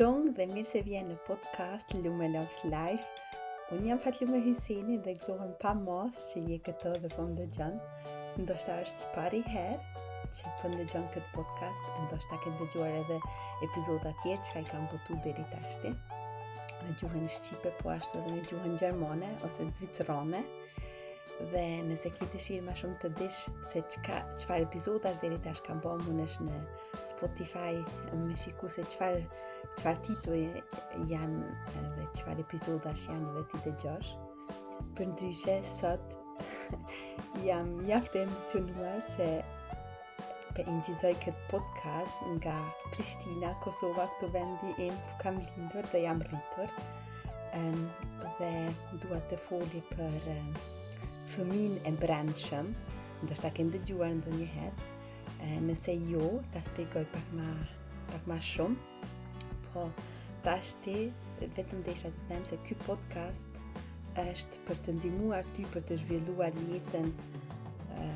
Tung dhe mirë se vjen në podcast Lume Loves Life. Unë jam Fatlume Hyseni dhe gëzohem pa masë që je këtu dhe po më dëgjon. Ndoshta është së pari herë që po dëgjon këtë podcast, ndoshta ke dëgjuar edhe epizoda tjerë çka i kam botu deri tashti. Në gjuhën shqipe po ashtu edhe në gjuhën gjermane ose zvicerane. Dhe nëse ki dëshirë ma shumë të dish se çka, çfarë epizodash deri tash kam bo, munesh në Spotify me shiku se çfarë, çfarë tituj janë dhe çfarë epizodash janë dhe t'i dëgjosh. Përndryshe, sot jam mjaft e emocionuar se Pe inçizoj këtë podcast nga Prishtina, Kosova, këtu vendi im ku kam lindur dhe jam rritur. Um, dhe dua të flas për um, fëmijën e brendshëm, ndoshta ke ndëgjuar ndonjëherë, uh, nëse jo, ta spjegoj pak ma, pak ma shumë. Po, tashti vetëm desha të them se ky podcast është për të ndihmuar ty për të zhvilluar jetën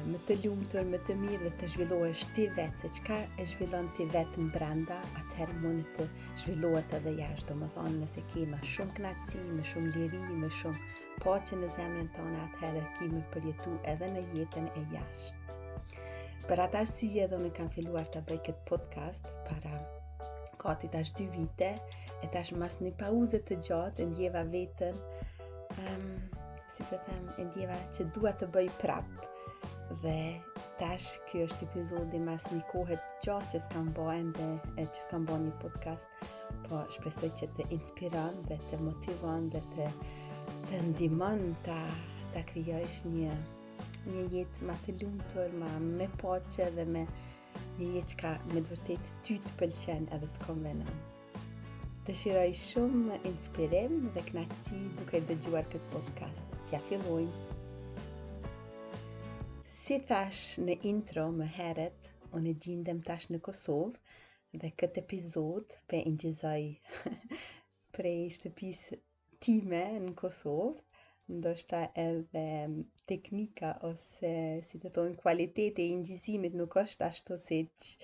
më të lumtur, më të mirë dhe të zhvillohesh ti vetë, se çka e zhvillon ti vetë brenda, atëherë mund të zhvillohet edhe jashtë, domethënë nëse ke më shumë knatësi, më shumë liri, më shumë paqe në zemrën tane atëherë ki me përjetu edhe në jetën e jashtë. Për atë arsye edhe unë kam filluar ta bëj këtë podcast para gati tash dy vite e tash mas një pauze të gjatë e ndjeva veten um, si të them e ndjeva që dua të bëj prap dhe tash kjo është epizodi mas një kohe t'gjatë që s'kam bë dhe e, që s'kam bë një podcast Po, shpresoj që të inspiron dhe të motivon dhe të të ndihmon ta ta krijosh një një jetë ma të lumtur, ma me paqe dhe me një jetë që me të vërtetë ty të pëlqen edhe të konvenon. Të dëshiroj shumë inspirim dhe knatësi duke dëgjuar këtë podcast. T'ia fillojmë. Si thash në intro më heret, unë gjindem tash në Kosovë, Dhe këtë epizod pe inçizoj prej shtëpisë time në Kosovë, ndoshta edhe teknika ose si të thonë kualiteti i inçizimit nuk është ashtu siç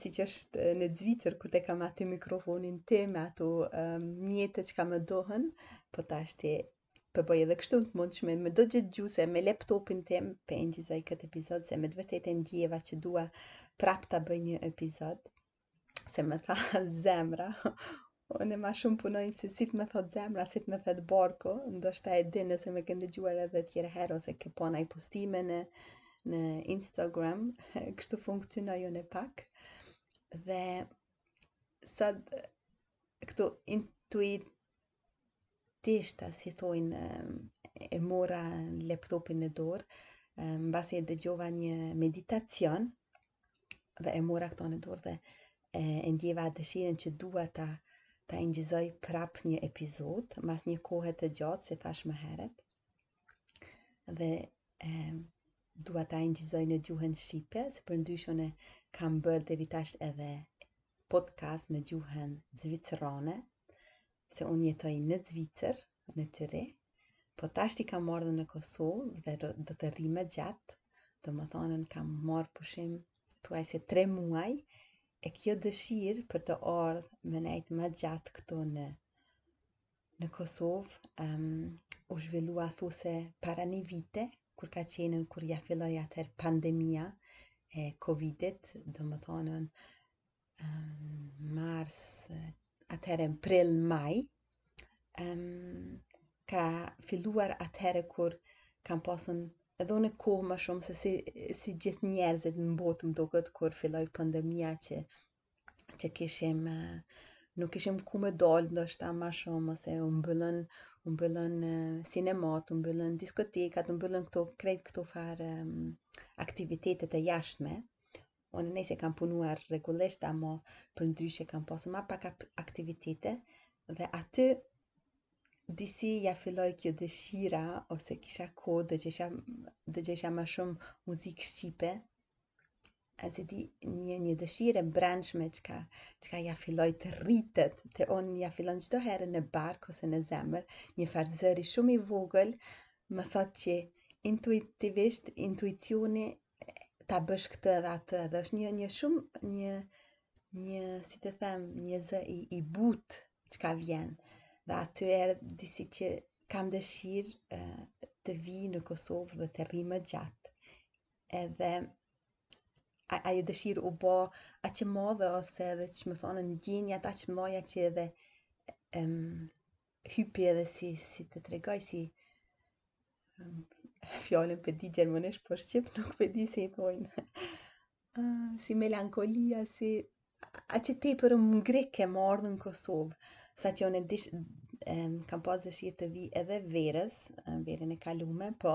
siç është në Zvicër, ku e kam aty mikrofonin tim e ato um, mjetet çka më dohen, po tashti Po bëj edhe kështu të mundshme, me do kufje gjithë gjysë me laptopin tim, po e inçizoj këtë epizod, se me të vërtet e ndjeva që dua prap të bëj një epizod, se më tha zemra, unë ma shumë punoj si si të më thot zemra, si të më thot barku, ndoshta e din nëse më ke ndëgjuar edhe tjera herë, ose ke pa naj postim në, në Instagram, kështu funksionoj unë e pak, dhe sot këtu intuit, Tishta, si thojnë, e mora laptopin në dorë, mbasi e dëgjova një meditacion dhe e mora këto në dorë dhe e, e ndjeva dëshirën që dua ta, ta inçizoj prap një epizod, mas një kohe të gjatë, si thash më heret. Dhe e, dua ta inçizoj në gjuhën Shqipe, se përndryshe e kam bërë deri tash edhe podcast në gjuhën Zvicërane, se unë jetoj në Zvicër, në Cyrih, po tashti kam ardhë në Kosovë dhe do të rri më gjatë, domethanë kam marë pushim thuajse tre muaj, e kjo dëshirë për të ardhë me nejtë më gjatë këtu në në Kosovë um, u zhvillua thuajse para një vite, kur ka qenën, kur ja filloj atëherë pandemia e Covidit, domethanë um, mars, atëherë prill, maj, um, ka filluar atëherë kur kam pasën edhe unë kohë më shumë se si, si gjithë njerëzit në botë më duket kur filloj pandemia që që kishim nuk kishim ku me dalë ndoshta më shumë ose u mbyllën u mbyllën sinemat, u mbyllën diskotekat, u mbyllën këto krejt këto far um, aktivitete të jashtme. Unë ndonëse kam punuar rregullisht ama përndryshe kam pasur më pak aktivitete dhe aty disi ja filloj kjo dëshira ose kisha kohë dëgjojsha, dëgjojsha ma shumë muzikë shqipe a s'e di një një dëshirë e brendshme çka çka ja filloj të rritet te unë ja fillon çdo herë në bark ose në zemër njëfar zëri shumë i vogël më thot që intuitivisht intuicioni ta bësh këtë dhe atë dhe është një një shumë një një si të them një zë i i but çka vjen dhe aty erdh disi që kam dëshirë të vij në Kosovë dhe të rri më gjatë edhe a, ajo dëshirë u bo aq e modhe ose edhe qysh me thonë ndjenjat aq t'mdhaja aq edhe em, hypi edhe si, si të tregoj si em, fjalën pe di gjermonisht po shqip nuk pe di si i thojnë si melankolia si aq e tepërt më grehke me ardhë në Kosovë sa që unë dish em, kam pas dëshirë të vi edhe verës verën e kalumë po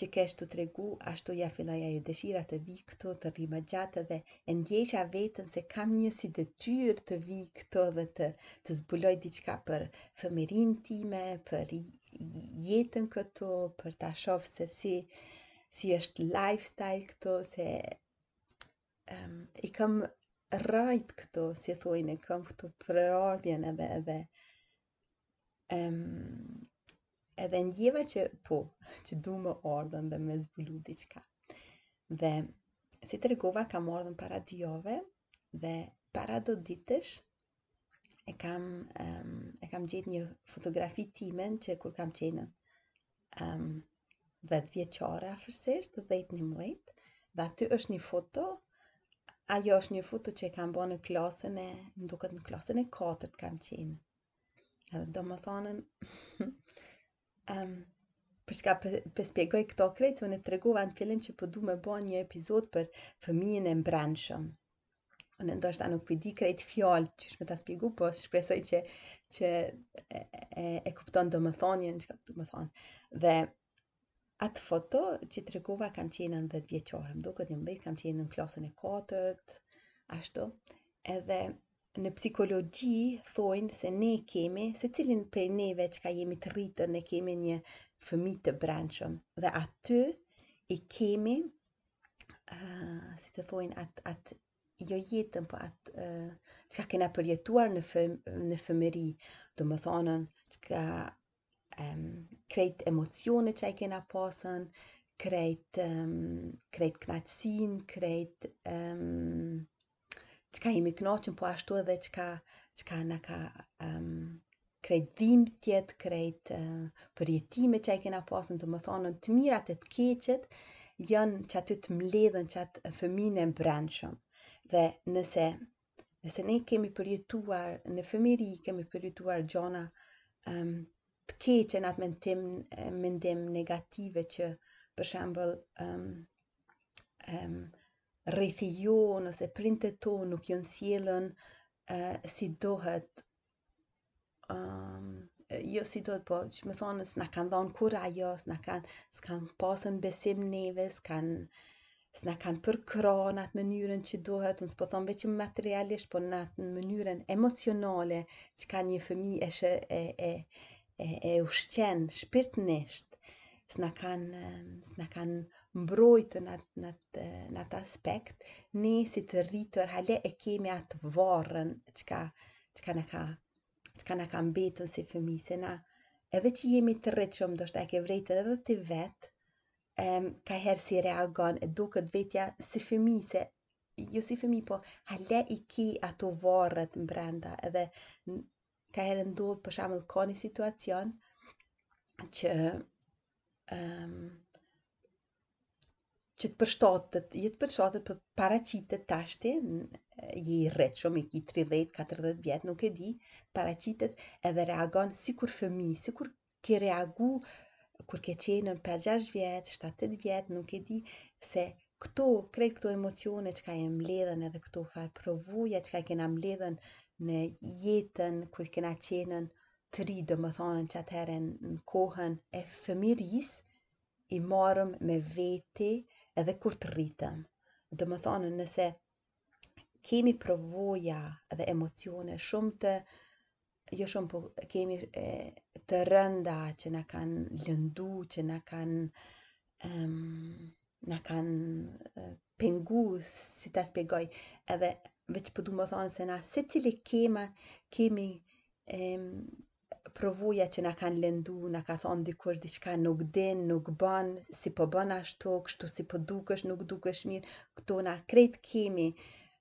që kesh tu tregu, ashtu ja filloi ajo dëshira të vi këtu, të rri më gjatë dhe e ndjejsha veten se kam një si detyrë të vi këtu dhe të, të zbuloj diçka për fëmirinë time, për jetën këtu, për të shoh se si, si është lifestyle këtu, se um, i kam rrajt këtu, si thojnë, e kam këtu prejardhjen edhe, edhe Um, edhe ndjeva që po, që du me ardhën dhe me zbulu diçka. Dhe si tregova kam ardhën para dy jave dhe para do ditësh e kam, um, e kam gjetë një fotografi timen që kur kam qenën um, 10 vjeçare afërsisht, 10-11, dhe aty është një foto, ajo është një foto që e kam bo në klasën e, më duket në klasën e 4 kam qenë. Edhe domethonë, um, për çka pe, pe shpjegoj këto krejt, unë e tregova në fillim që po du me bo një epizod për fëmijën e mbrendshëm. Unë ndoshta nuk po i di krejt fjalët qysh me ta shpjegu, po shpresoj që që e, e, e kupton domethënien çka du me thonë. Dhe atë foto që tregova kam qenën 10 vjeçare, më duket 11 kam qenë në klasën e 4 ashtu. Edhe në psikologji thojnë se ne kemi, secili prej neve çka jemi të rritur, ne kemi një fëmi të brendshëm dhe aty i kemi uh, si t'i thojnë, atë at, jo jetën, po atë uh, çka kena përjetuar në, fëm, në fëmëri, domethonë, çka um, krejt emocionet çka i kena pasën, krejt, um, krejt knaqsinë, krejt... Um, çka jemi knaqën, po ashtu edhe çka, çka na ka um, krejt dhimbtjet, krejt uh, përjetimet që i kena pasën domethonë të mirat e të këqijat, janë qaty të mbledhun qat fëmijën e brendshëm. Dhe nëse, nëse ne kemi përjetuar, në fëmiri kemi përjetuar gjana um, të keqe në atë mendim, mendim negative që për shembull um, um, rrethi jonë ose prindët tonë nuk janë sjellun uh, si dohet um, jo si dohet po du me thonë s'na kanë dhonë kurajo s'na kanë s'kanë pasun besim n'neve s'kanë s'na kanë përkrah në atë mënyrën që dohet, unë s'po thonë veç materialisht, po në atë mënyrën emocionale që ka një fëmi e, shë, e, e, e, e ushqen shpirtnisht, s'na kanë s'na kanë mbrojtë në atë në atë në atë aspekt, ne si të rritur hale e kemi atë varrën çka na ka çka na ka mbetun si fëmijë, se na edhe që jemi të rritun shumë, ndoshta e ke vërejtun edhe ti vetë, um, kaniherë si reagon, të duket vetja si fëmi, se jo si fëmi, po hale i ki ato varrët brenda, edhe kaniherë ndodh për shembull ka një situacion që um, që të përshtatet, jo të përshtatet po të paraqitet tashti, je i rritë shumë, i ki 30-40 vjet, nuk e di, të paraqitet edhe reagon sikur fëmi, sikur Ke reagu kur ke qenun 5-6 vjet, 7-8 vjet, nuk e di se këto, krejt këto emocione çka i mbledhim edhe këtofarë përvoja çka kena mbledhun në jetën kur kena qenun të ri, domethonë që atëherë në kohën e fëmijërisë, i marrim me veti edhe kur të rritemi. Domethonë nëse kemi përvoja edhe emocione shumë të jo shumë po kemi e, të rënda çka na kanë lëndu, që na kanë um, na kanë pengu si ta shpjegoj edhe veç po du me thonë se na secili kema kemi um, përvoja çka na kanë lëndu, na ka thonë dikur diçka nuk din, nuk bën, si po bën ashtu, kështu si po dukesh, nuk dukesh mirë, këto na krejt kemi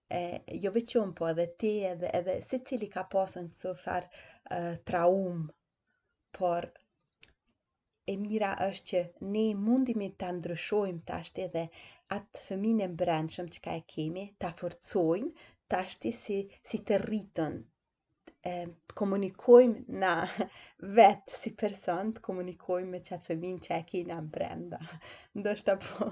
e jo veç unë, po edhe ti, edhe, edhe secili ka pasun kësofar uh, trauma, por e mira është që ne mundemi ta ndryshojmë tashti edhe atë fëminë e brendshëm çka e kemi, ta forcojmë tashti si, si të rritun e, të komunikojmë na vetë, si person, të komunikojmë me qatë fëmin që e kina brenda. Ndoshta po,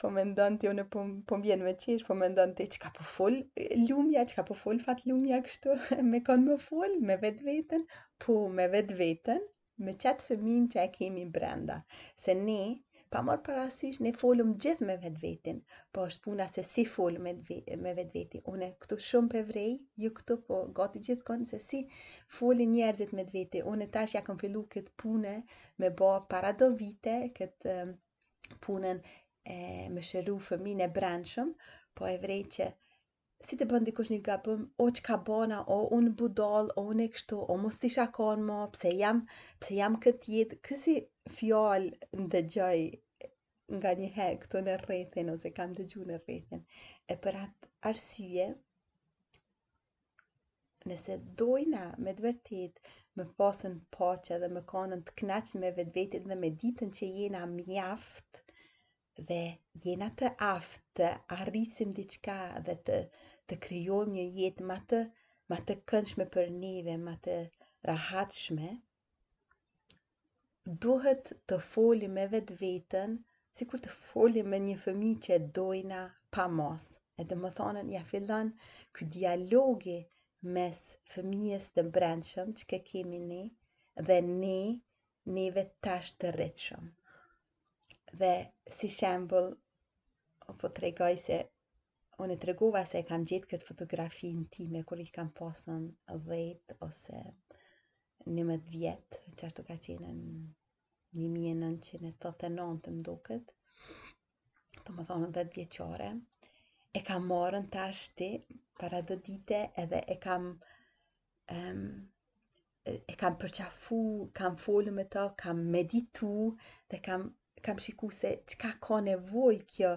po mendon ti unë, po, po m'vjen me qesh, po mendon ti çka po fol Lumja, çka po fol Fatlumja kështu, me kon me fol, me vetveten, po me vetveten, me qat fëmijën që e kemi brenda, se ne, pa marrë parasysh, ne folim gjithë me vetvetin, po është puna se si folim me, me vetveti. Unë këtu shumë po e vërej, jo këtu po gati gjithkund, se si folin njerëzit me vetveti. Unë tash ia kom fillu këtë punë me bo para do vite, këtë um, punën e, me shëru fëmijën e brendshëm, po e vërej që si ta bën dikush një gabim, o çka bona, o unë budall, o unë e kështu, o mos t'isha kon mo, pse jam, pse jam këtë jetë, kësi fjalë i dëgjoj nganjëherë këtu në rrethin, ose kam dëgju në rrethin, e për atë arsye, nëse dojna me të vërtetë me pasën paqe dhe me kanën të knaqun me vetveti edhe me ditën që jena mjaft, dhe jena të aftë të arrisim diçka dhe të, të krijojmë një jetë ma të, ma të këndshme për neve, ma të rehatshme, duhet të folim me vetveten, sikur të folim me një fëmi që e dojna pa masë. E domethonë, ia fillon ky dialogi mes fëmijës të brendshëm që e kemi ne dhe ne neve tash të rritshëm. dhe si shembull unë po tregoj se unë tregova se e kam gjetë këtë fotografinë time kur i kam pasën dhjetë ose njëmbëdhjetë vjet, qashtu ka qenë në 1989 më duket domethonë dhjetëvjeçare e kam marrën tashti para do dite edhe e kam um, e kam përqafu, kam folu me të, kam meditu dhe kam, kam shiku se çka ka nevojë kjo,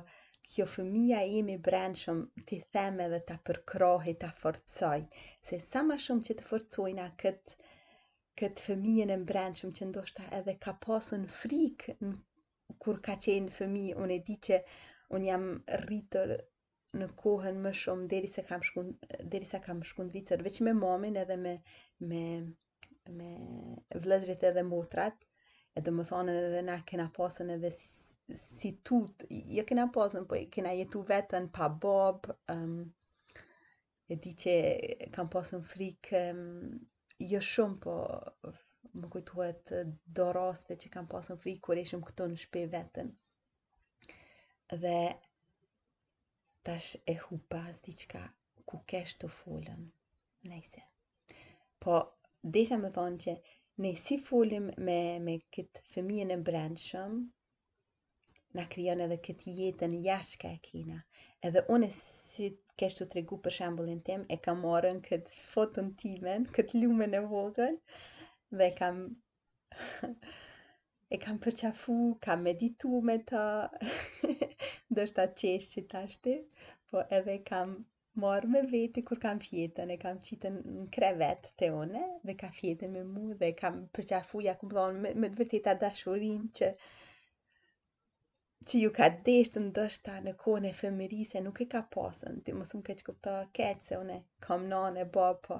kjo fëmija imi i brendshëm t'i them edhe ta përkrahi, ta forcoj. Se sa ma shumë që ta forcojna këtë kët fëmijën e brendshëm që ndoshta edhe ka pasën frikë kur ka qenë fëmijë, unë e di që unë jam rritur në kohën më shumë derisa kam shku derisa kam shku në Zvicër veç me mamin edhe me me me vëllezërit edhe motrat e domethonë edhe na kena pasën edhe si, si tutë, jo kena pasën po kena jetu vetën pa babë um, E di që kam pasën frikë jo shumë, po më kujtohet do raste që kam pasën frikë kur ishim këtu në shpi vetën. Dhe tash e hupa s'di çka, ku kesh tu folën. Nejse. Po, desha me thonë që ne si folim me, me këtë fëmijën e brendshëm, na krijon edhe këtë jetën jashtë çka e kina. Edhe unë si kështu tregu për shembullin tim, e kam marrën këtë foton timen, këtë Lumen e vogël, dhe kam e kam përqafu, kam meditu me ta, ndoshta qesh që tashti, po edhe kam Marr me vete kur kam fjetën, e kam qitën në krevet te une dhe ka fjetën me mu dhe kam përqafu, ja kam dhonë me, me të vërteta dashurin që që ju ka deshtën ndoshta në kohën e fëmirisë, nuk e ka pasën, ti mos më keqkupto keq se une kam nanë e babë, po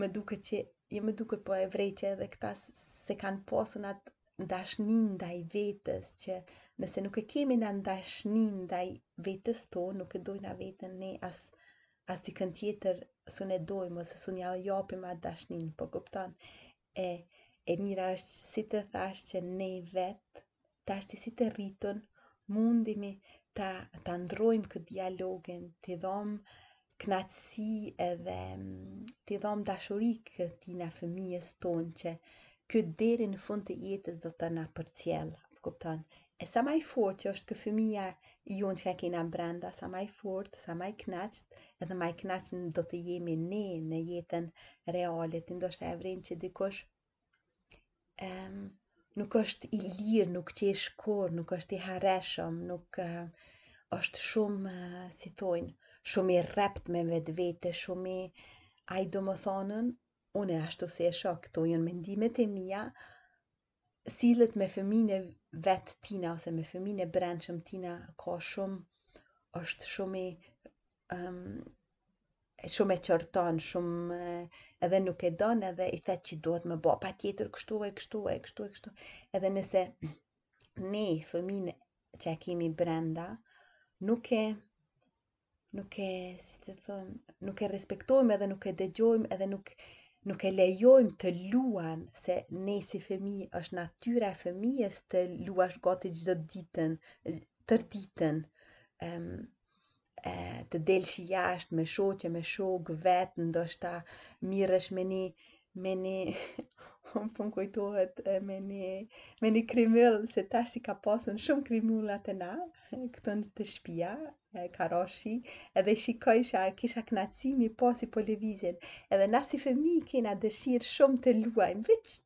Më duket që jo më duket po e vrej që edhe këta se kanë pasën atë ndashni ndaj vetës që nëse nuk e kemi na ndashnin ndaj vetës tonë nuk e dojna vetën ne as as dikën tjetër s'un e dojmë ose s'un ja japim atë dashnin po kupton e e mira është si të thashë që ne vetë tashti si të rritun, mundemi ta, ta ndrrojmë këtë dialogin, t'i dhom knaqësi edhe mm, t'i dhom dashuri këtina fëmijës tonë që ky deri në fund të jetës do të na përcjell, kupton? E sa maj fort që është ky fëmija jonë çka e kena brenda, sa ma i fortë, sa ma i knaqët, edhe ma i knaqët do të jemi ne në jetën reale, ti ndoshta e vren që dikush um, nuk është i lirë, nuk qesh kurrë, nuk është i hareshëm, nuk uh, është shumë, uh, si thojnë, shumë i rreptë me vetvete, shumë i, ai domethonën, unë ashtu si e shoh, këto jënë mendimet e mija, sillet me fëminë e vet tina, ose me fëminë e brendshëm tina, ka shumë, është shumë i, Um, shumë e qorton, shumë edhe nuk e don edhe i thet që duhet me ba, patjetër kështu e kështu e kështu e kështu. Edhe nëse ne fëminë që e kemi brenda, nuk e nuk e si të thon, nuk e respektojmë edhe nuk e dëgjojmë edhe nuk nuk e lejojmë të lujë se ne si fëmi është natyra e fëmijës të luash gati çdo ditën, tërë ditën. Ëm um, të delshe jashtë me shoqe, me shokë, vetë, ndoshta merresh me një, me një, unë po m'kujtohet me një, me një krimyll, se tash që ka pasën shumë krimyllat e na, këto n'te shpia, karshi, edhe i shikojsha, kisha knaqsi me pa si po lëvizin, edhe na si fëmi kena dëshirë shumë të luajmë, veç,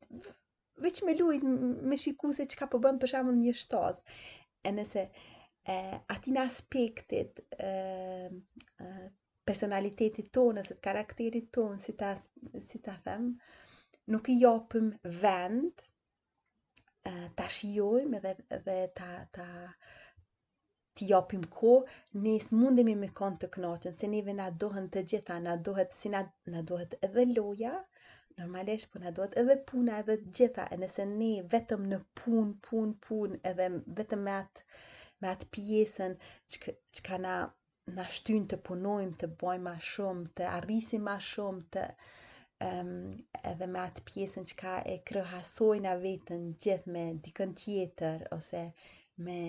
veç me lujt, me shiku se çka po bën për shembull një shtazë. E nëse e, atij aspektit e, e, personalitetit tonë, nëse të karakterit tonë, si ta, si ta them, nuk i japim vend, e, ta shijojmë dhe, dhe ta, ta, t'i japim kohë, ne s'mundemi me kanë të kënaqun, se neve na duhen të gjitha, na duhet si na, na duhet edhe loja, normalisht po na duhet edhe puna edhe të gjitha, e nëse ne vetëm në punë, punë, punë, edhe vetëm me atë me atë pjesën çka na na shtyn të punojmë, të bëjmë ma shumë, të arrisim ma shumë, të um, edhe me atë pjesën çka e krahasojna veten gjithë me dikënd tjetër, ose me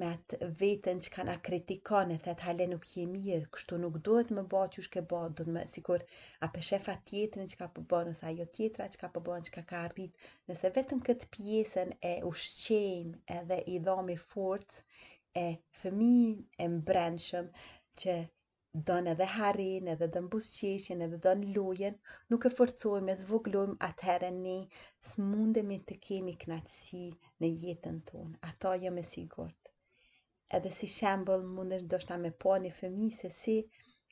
me atë veten çka na kritikon e thotë hale nuk je mirë, kështu nuk duhet me ba qysh ke ba, duhet me sikur a pe sheh tjetrin çka po bën ose ajo tjetra çka po bën çka ka arrit, nëse vetëm këtë pjesën e ushqejmë edhe i dhami forcë e fëmijën e mbrendshëm që don edhe harenë, edhe don buzëqeshjen, edhe don lojën, nuk e forcojmë, e zvogëlojmë, atëherë ne s'mundemi të kemi kënaqësi në jetën tonë. Ata jam e sigurt. Edhe si shembull mundesh ndoshta me pa një fëmijë se si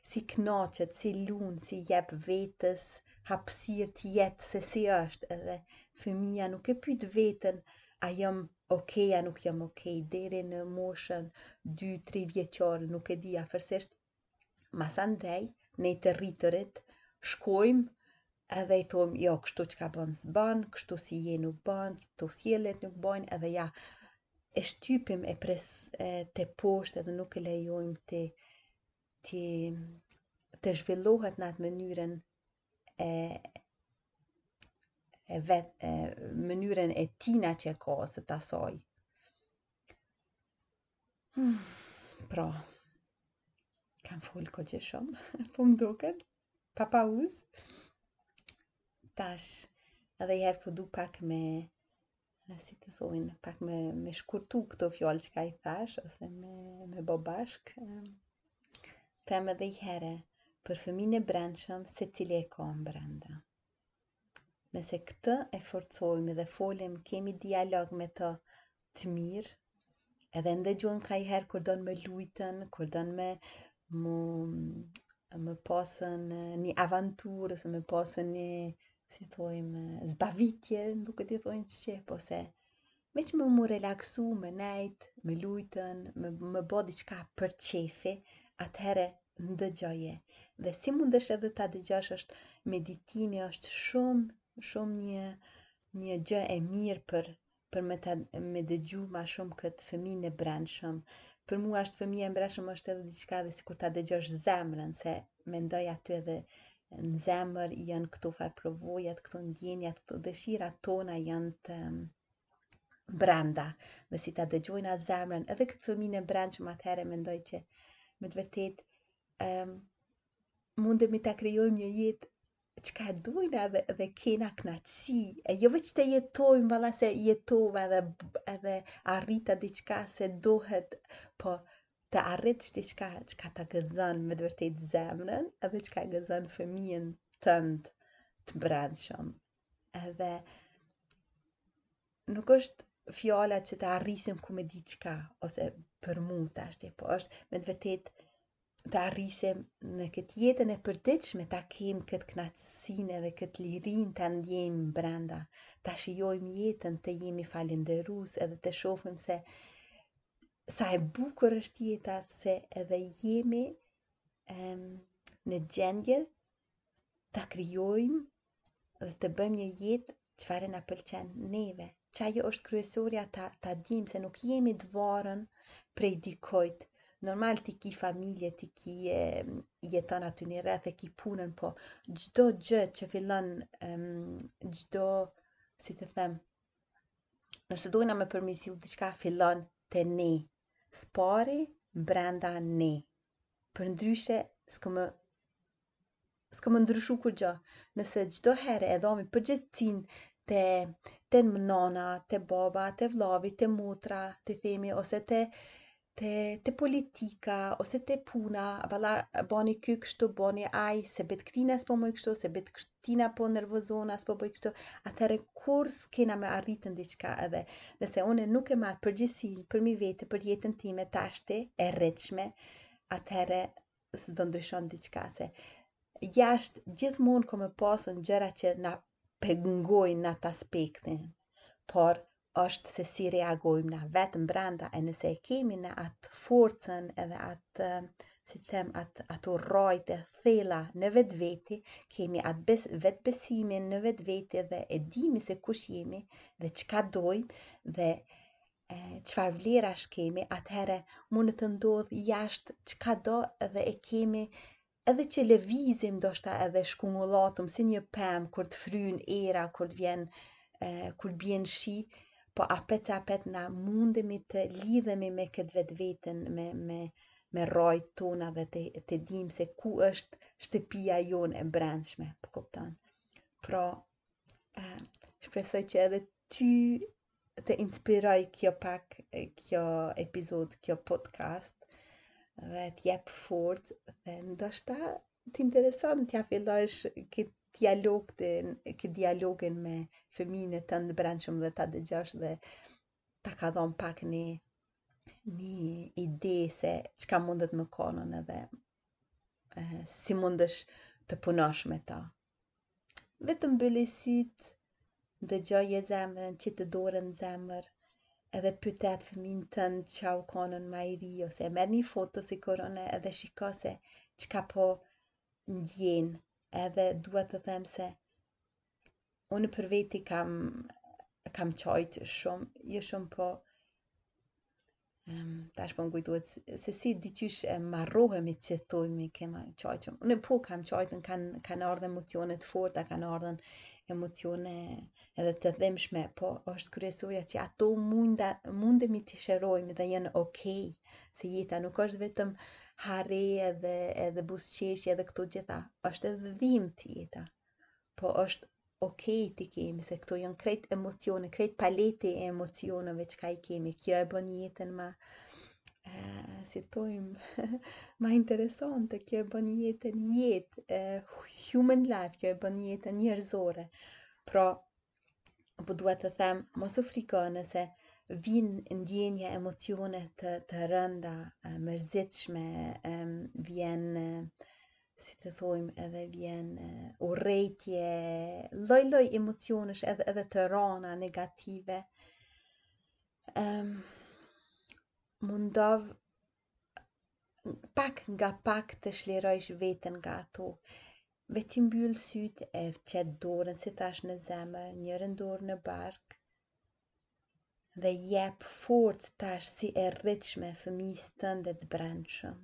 si kënaqet, si lun, si jep vetes hapësirë të jetë se si është, edhe fëmija nuk e pyet veten a jam Okej a nuk jam okej deri në moshën dy tri vjeçare nuk e di afërsisht masandej ne të rriturit shkojmë edhe i thojmë jo kështu çka bën s'bën, kështu si je nuk bën, këto sjelljet nuk bojnë edhe ja e shtypim e presim e, teposhtë edhe nuk e lejojmë të të të zhvillohet në atë mënyrën e e vet e mënyrën e tina që e ka se ta soi. Hmm, pra, kam fol goxha shumë, po më duket, pa pauzë, tash, edhe i herë po du pak me, si të thojnë, pak me, me shkurtu këto fjalë çka i thashë, ose me, me bo bashkë, them edhe i herë, për fëmijën e brendshëm, secili e ka brenda. Nëse këtë e forcojmë dhe folim, kemi dialog me të të mirë, edhe ndëgju nganjëherë kur don me lujtën, kur don me mu, me pasën një avanturë, ose me pasën një, si thojmë, zbavitje, nuk e di, thojnë qef, ose veç me m'u relaksu, me nejtë, me lujtën, me, me bo diçka për qefi, atëhere ndëgjoje. Dhe si mundesh edhe ta dëgjosh është meditimi është shumë, shumë një, një gjë e mirë për për me ta me dëgju ma shumë këtë fëmijën e brendshëm. Për mua është fëmija e brendshëm është edhe diçka dhe sikur ta dëgjosh zemrën, se mendoj aty edhe në zemër janë këto farë përvojat, këto ndjenjat, këto dëshira tona janë të brenda dhe si ta dëgjojna zemrën edhe këtë fëmijën e brendshëm atëhere mendoj që me të vërtetë um, mundemi ta krijojmë një jetë çka e dojna dhe, dhe kena knaqsi, e jo veç të jetojmë, valla se jetova edhe, edhe arrita diçka se dohet, po të arritsh diçka çka ta gëzon me të vërtetë zemrën edhe çka e gëzon fëmijën tënd të brendshëm. Edhe nuk është fjala që të arrisim kushedi çka ose për mua tash, po është me të vërtetë ta arrisim në këtë jetën e përditshme ta kemi këtë kënaqësinë edhe këtë lirinë ta ndjejmë brenda, ta shijojmë jetën, të jemi falënderues edhe të shofim se sa e bukur është jeta se edhe jemi em, në gjendje ta krijojmë dhe të bëjmë një jetë çfarë na pëlqen neve. Që ajo është kryesorja ta, ta dim se nuk jemi të varën prej dikojt. Normal ti ki familje, ti ki e, jeton aty një rreth e ki punën, po çdo gjë që fillon çdo si të them, nëse dojna me përmisiu diçka fillon te ne. S'pari brenda ne. Përndryshe s'ko me S'ka me ndryshu kurgjë, nëse çdo herë e dhami përgjegjësinë te, te nëna, te baba, te vllavi, te motra, të themi, ose te te, te politika, ose te puna, valla bani ky kështu, bani aj, sebet këtina s'po muj kështu, sebet këtina po nervozona, s'po bëj kështu, atëherë kurrë s'kena me arritën diçka edhe, nëse unë nuk e marr përgjegjësinë përmbi vete, për jetën time tashti, të rritshme, atëherë s'do ndryshon diçka se jashtë gjithmonë ko me pasën gjëra që na pengojnë në atë aspektin, por është se si reagojmë na vetë mbrenda e nëse e kemi na atë forcën edhe atë, si të them, atë, ato rrajtë e thella në vetveti, kemi atë bes, vetëbesimin në vetveti dhe e dimi se kush jemi dhe çka dojmë dhe çfarë vlerash kemi, atëherë mund të ndodhë jashtë çkado dhe e kemi edhe që lëvizim ndoshta edhe shkundullohemi si një pemë kur të fryn era, kur të vjen kur t'bjen shi, po apet se apet se na mundemi të lidhemi me këtë vetveten, me, me, me rrajt tona dhe të, të dimë se ku është shtëpia jonë e brendshme, po kupton. Pra, shpresoj që edhe ty të inspiroj kjo pak kjo epizod, kjo podcast dhe të jep forcë dhe ndoshta të intereson t'ja fillojsh këtë dialog të këtë dialogin me fëmijën e tënd të brendshëm dhe ta dëgjosh dhe të ka dhon pak një një ide se çka mundet me konën edhe si mundesh të punosh me to Vetëm mbylli sytë, ndëgjoje zemrën qite dorën në zemër, edhe pyete fëmijën tënd ça u konën ma i ri, ose e merr një foto si ke konë edhe shiko se çka po ndjen, edhe dua të them se unë për veti kam, kam qajt shumë, jo shumë po, tash po më kujtohet se si diqysh e marrohemi që thojmë i kema qajt shumë. Unë po kam qajtën, kanë kan ardhën emocione t'forta, kanë ardhën emocione edhe të dhemshme, po është kryesoja që ato munda, mundemi t'i shërojmë dhe janë okej, se jeta nuk është vetëm hare edhe, edhe buzëqeshje edhe këto t'gjitha, është edhe dhimtë jeta, po është okej t'i kemi, se këto janë krejt emocione, krejt paleta e emocioneve çka i kemi, kjo e bën jetën ma, uh, si t'thojmë, ma interesante, kjo e bën jetën jetë, uh, human life, kjo e bën jetën njerëzore. Pra, po dua të them, mos u friko nëse vijnë ndjenja emocione të, të rënda, uh, mërzitshme, um, vjen... Uh, si të thojmë edhe vjen urrejtje, lloj-lloj emocionesh edhe, edhe të rëna negative. Um, mundohu pak nga pak të shlirojsh veten nga ato. Veç i mbyll sytë e qet dorën si thashë në zemër, njërën dorë në bark dhe i jep forcë tash si e rritshme fëmijës tënd të brendshëm.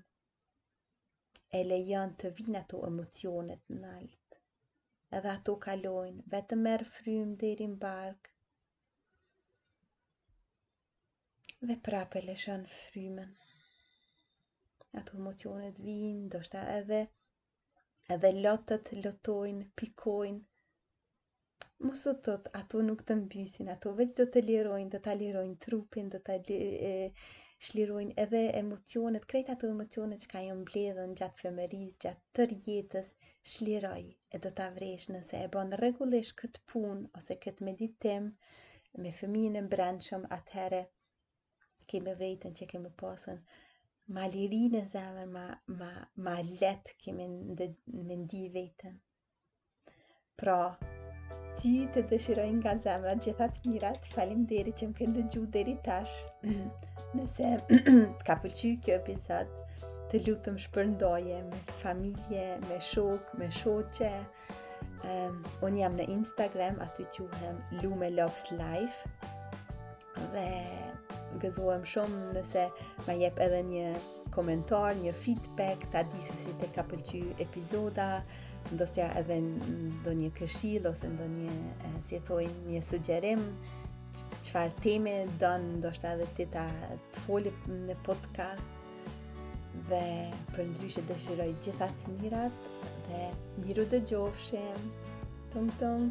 e lejon të vijnë ato emocionet nalt. Edhe ato kalojnë, vetëm merr frymë deri në bark. Dhe prapë e lëshon frymën. Ato emocionet vijnë, ndoshta edhe edhe lotët lotojnë, pikojnë mos u tut, ato nuk të mbysin, ato veç do të lirojnë, do ta lirojnë trupin, do të shlirojnë edhe emocionet, krejt ato emocionet që kanë qenë mbledhun gjatë fëmijërisë, gjatë tërë jetës, shliroj e do ta vëresh nëse e bon regullisht këtë punë ose këtë meditim me fëmijën e brendshëm atëhere kemi vrejtun që kemi pasun ma liri në zemër, ma, ma, ma lehtë kemi ndë, me ndi veten. Pra, t'i dëshiroj nga zemra gjitha të mirat, faleminderit që më ke ndëgju deri tash. Nëse të ka pëlqy kjo epizodë, të lutëm shpërndoje me familje, me shok, me shoqe. Um, unë jam në Instagram, aty quhem Lume Loves Life. dhe gëzohem shumë nëse ma jep edhe një komentar, një feedback, ta di se si të ka pëlqy epizoda, ndoshta edhe ndonjë këshillë, ose ndonjë, si e thonë, një sugjerim, çfarë teme don ndoshta edhe ti ta foli në podcast dhe përndryshe dëshiroj gjitha të mirat dhe mirudëgjofshim tung tung